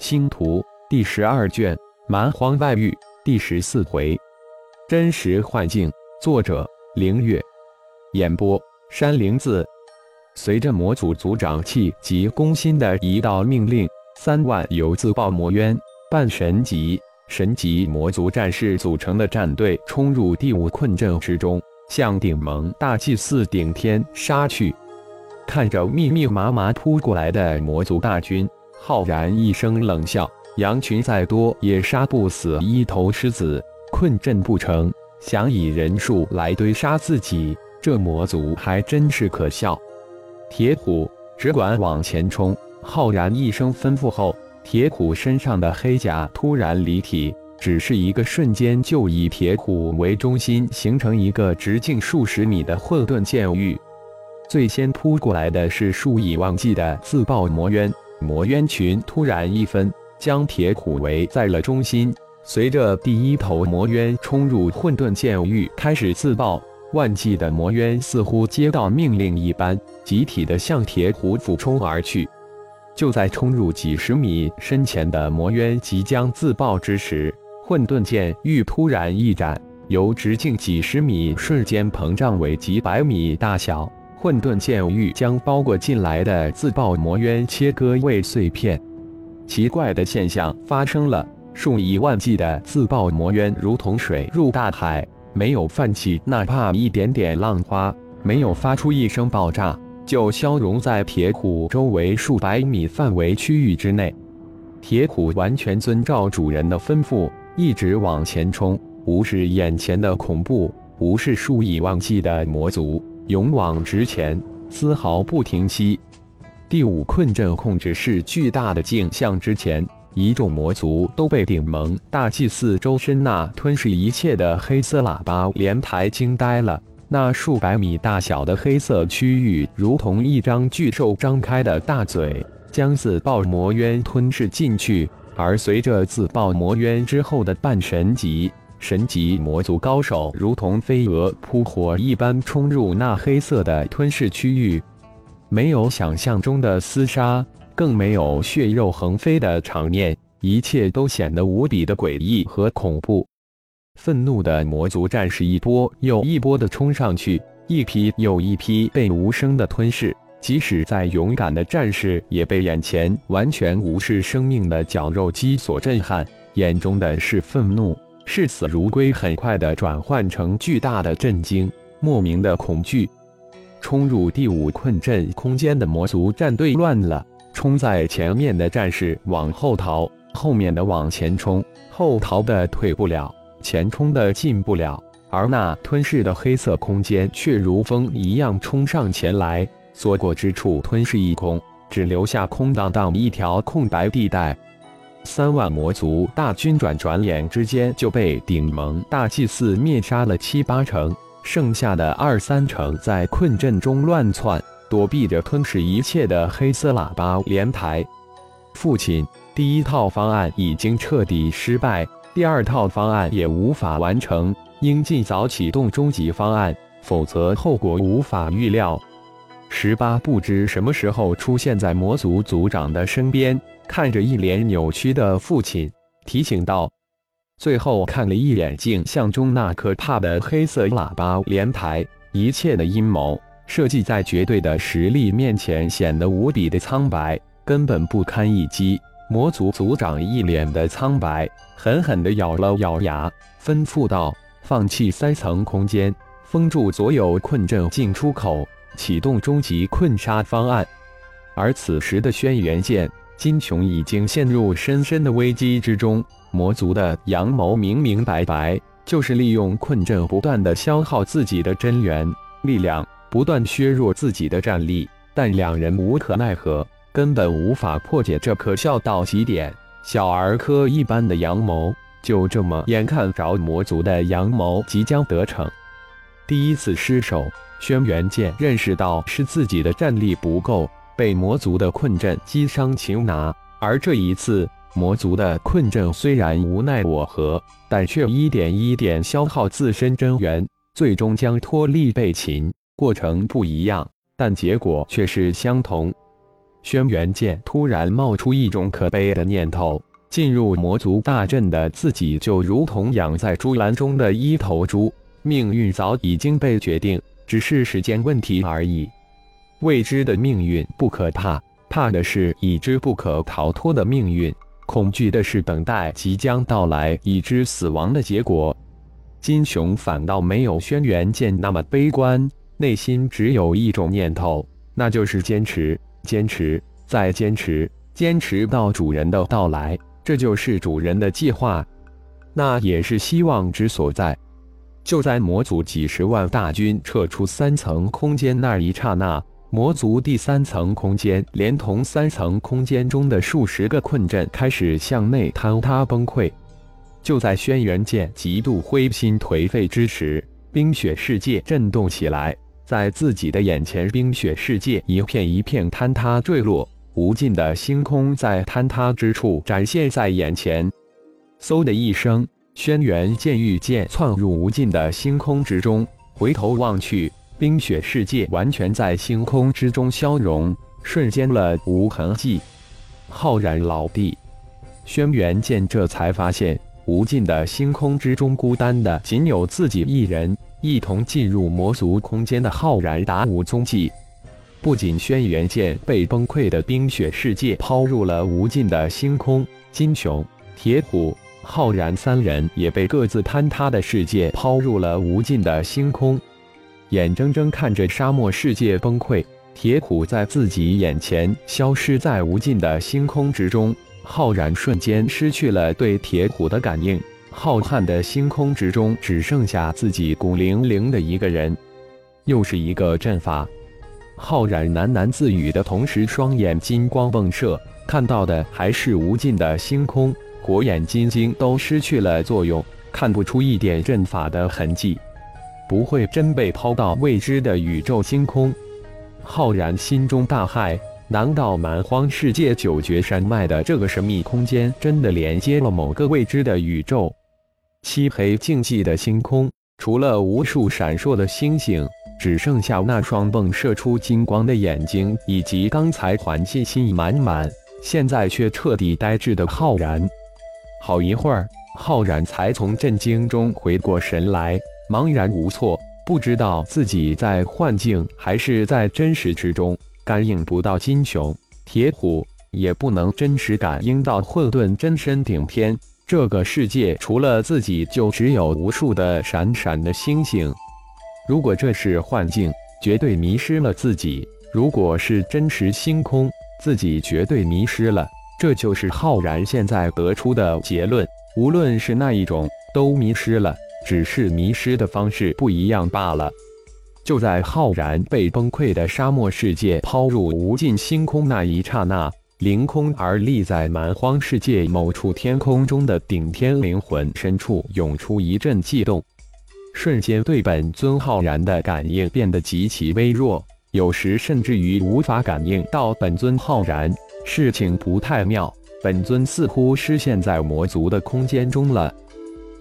星图第十二卷蛮荒外域第十四回，真实幻境。作者：凌月。演播：山灵子。随着魔族族长气急攻心的一道命令，三万由自爆魔渊、半神级、神级魔族战士组成的战队冲入第五困阵之中，向顶盟大祭司顶天杀去。看着密密麻麻扑过来的魔族大军。浩然一声冷笑：“羊群再多也杀不死一头狮子。困阵不成，想以人数来堆杀自己，这魔族还真是可笑。”铁虎只管往前冲！浩然一声吩咐后，铁虎身上的黑甲突然离体，只是一个瞬间，就以铁虎为中心，形成一个直径数十米的混沌剑域。最先扑过来的是数以万计的自爆魔渊。魔渊群突然一分，将铁虎围在了中心。随着第一头魔渊冲入混沌剑域，开始自爆，万计的魔渊似乎接到命令一般，集体的向铁虎俯冲而去。就在冲入几十米深浅的魔渊即将自爆之时，混沌剑域突然一展，由直径几十米瞬间膨胀为几百米大小。混沌剑域将包裹进来的自爆魔渊切割为碎片。奇怪的现象发生了：数以万计的自爆魔渊如同水入大海，没有泛起哪怕一点点浪花，没有发出一声爆炸，就消融在铁虎周围数百米范围区域之内。铁虎完全遵照主人的吩咐，一直往前冲，无视眼前的恐怖，无视数以万计的魔族。勇往直前，丝毫不停息。第五困阵控制室巨大的镜像之前，一众魔族都被顶盟大祭司周身那吞噬一切的黑色喇叭连台惊呆了。那数百米大小的黑色区域，如同一张巨兽张开的大嘴，将自爆魔渊吞噬进去。而随着自爆魔渊之后的半神级。神级魔族高手如同飞蛾扑火一般冲入那黑色的吞噬区域，没有想象中的厮杀，更没有血肉横飞的场面，一切都显得无比的诡异和恐怖。愤怒的魔族战士一波又一波的冲上去，一批又一批被无声的吞噬。即使再勇敢的战士，也被眼前完全无视生命的绞肉机所震撼，眼中的是愤怒。视死如归，很快的转换成巨大的震惊、莫名的恐惧。冲入第五困阵空间的魔族战队乱了，冲在前面的战士往后逃，后面的往前冲，后逃的退不了，前冲的进不了。而那吞噬的黑色空间却如风一样冲上前来，所过之处吞噬一空，只留下空荡荡一条空白地带。三万魔族大军转转眼之间就被顶盟大祭司灭杀了七八成，剩下的二三成在困阵中乱窜，躲避着吞噬一切的黑色喇叭连台。父亲，第一套方案已经彻底失败，第二套方案也无法完成，应尽早启动终极方案，否则后果无法预料。十八不知什么时候出现在魔族族长的身边。看着一脸扭曲的父亲，提醒道：“最后看了一眼镜像中那可怕的黑色喇叭连台，一切的阴谋设计在绝对的实力面前显得无比的苍白，根本不堪一击。”魔族族长一脸的苍白，狠狠地咬了咬牙，吩咐道：“放弃三层空间，封住所有困阵进出口，启动终极困杀方案。”而此时的轩辕剑。金琼已经陷入深深的危机之中，魔族的阳谋明明白白，就是利用困阵不断的消耗自己的真元力量，不断削弱自己的战力。但两人无可奈何，根本无法破解这可笑到极点、小儿科一般的阳谋。就这么，眼看着魔族的阳谋即将得逞，第一次失手，轩辕剑认识到是自己的战力不够。被魔族的困阵击伤擒拿，而这一次魔族的困阵虽然无奈我何，但却一点一点消耗自身真元，最终将脱力被擒。过程不一样，但结果却是相同。轩辕剑突然冒出一种可悲的念头：进入魔族大阵的自己，就如同养在猪栏中的一头猪，命运早已经被决定，只是时间问题而已。未知的命运不可怕，怕的是已知不可逃脱的命运；恐惧的是等待即将到来、已知死亡的结果。金雄反倒没有轩辕剑那么悲观，内心只有一种念头，那就是坚持。坚持，再坚持，坚持到主人的到来，这就是主人的计划，那也是希望之所在。就在魔族几十万大军撤出三层空间那一刹那，魔族第三层空间连同三层空间中的数十个困阵开始向内坍塌崩溃。就在轩辕剑极度灰心颓废之时，冰雪世界震动起来。在自己的眼前，冰雪世界一片一片坍塌坠落，无尽的星空在坍塌之处展现在眼前。嗖的一声，轩辕剑御剑窜入无尽的星空之中，回头望去，冰雪世界完全在星空之中消融，瞬间了无痕迹。浩然老弟，轩辕剑这才发现，无尽的星空之中，孤单的仅有自己一人。一同进入魔族空间的浩然达无踪迹，不仅轩辕剑被崩溃的冰雪世界抛入了无尽的星空，金雄、铁虎、浩然三人也被各自坍塌的世界抛入了无尽的星空，眼睁睁看着沙漠世界崩溃，铁虎在自己眼前消失在无尽的星空之中，浩然瞬间失去了对铁虎的感应。浩瀚的星空之中，只剩下自己孤零零的一个人。又是一个阵法。浩然喃喃自语的同时，双眼金光迸射，看到的还是无尽的星空。火眼金睛都失去了作用，看不出一点阵法的痕迹。不会真被抛到未知的宇宙星空？浩然心中大骇。难道蛮荒世界九绝山脉的这个神秘空间，真的连接了某个未知的宇宙？漆黑静寂的星空，除了无数闪烁的星星，只剩下那双迸射出金光的眼睛，以及刚才还信心满满，现在却彻底呆滞的浩然。好一会儿，浩然才从震惊中回过神来，茫然无措，不知道自己在幻境还是在真实之中，感应不到金熊、铁虎，也不能真实感应到混沌真身顶天。这个世界除了自己，就只有无数的闪闪的星星。如果这是幻境，绝对迷失了自己；如果是真实星空，自己绝对迷失了。这就是浩然现在得出的结论。无论是那一种，都迷失了，只是迷失的方式不一样罢了。就在浩然被崩溃的沙漠世界抛入无尽星空那一刹那。凌空而立在蛮荒世界某处天空中的顶天灵魂深处涌出一阵悸动，瞬间对本尊浩然的感应变得极其微弱，有时甚至于无法感应到本尊浩然。事情不太妙，本尊似乎失陷在魔族的空间中了。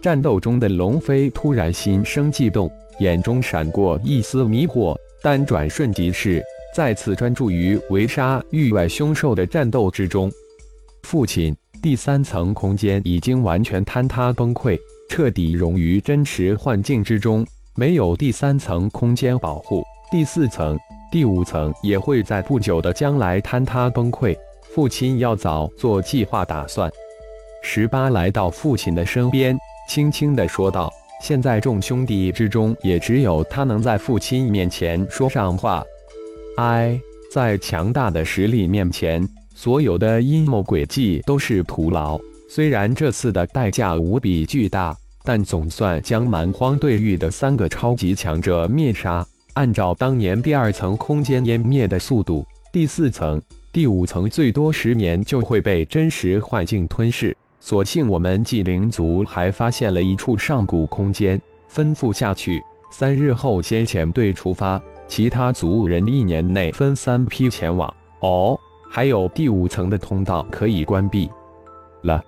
战斗中的龙飞突然心生悸动，眼中闪过一丝迷惑，但转瞬即逝。再次专注于围杀域外凶兽的战斗之中。父亲，第三层空间已经完全坍塌崩溃，彻底融于真实幻境之中，没有第三层空间保护，第四层、第五层也会在不久的将来坍塌崩溃。父亲要早做计划打算。十八来到父亲的身边，轻轻地说道：“现在众兄弟之中，也只有他能在父亲面前说上话。”唉，在强大的实力面前，所有的阴谋诡计都是徒劳。虽然这次的代价无比巨大，但总算将蛮荒对域的三个超级强者灭杀。按照当年第二层空间湮灭的速度，第四层、第五层最多十年就会被真实幻境吞噬。所幸我们纪灵族还发现了一处上古空间，吩咐下去，三日后先遣队出发。其他族人一年内分三批前往。哦，还有第五层的通道可以关闭了。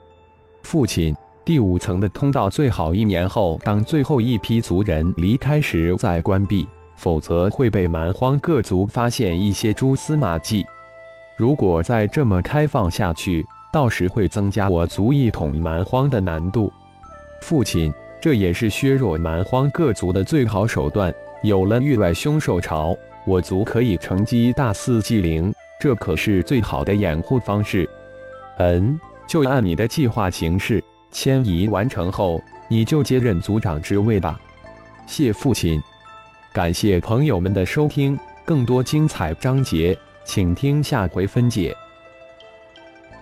父亲，第五层的通道最好一年后，当最后一批族人离开时再关闭，否则会被蛮荒各族发现一些蛛丝马迹。如果再这么开放下去，到时会增加我族一统蛮荒的难度。父亲，这也是削弱蛮荒各族的最好手段。有了域外凶兽潮，我族可以乘机大肆祭灵，这可是最好的掩护方式。嗯，就按你的计划行事。迁移完成后，你就接任族长之位吧。谢父亲。感谢朋友们的收听，更多精彩章节，请听下回分解。